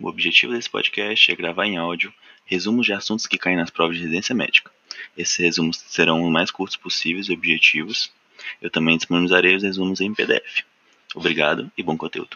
O objetivo desse podcast é gravar em áudio resumos de assuntos que caem nas provas de residência médica. Esses resumos serão os mais curtos possíveis e objetivos. Eu também disponibilizarei os resumos em PDF. Obrigado e bom conteúdo.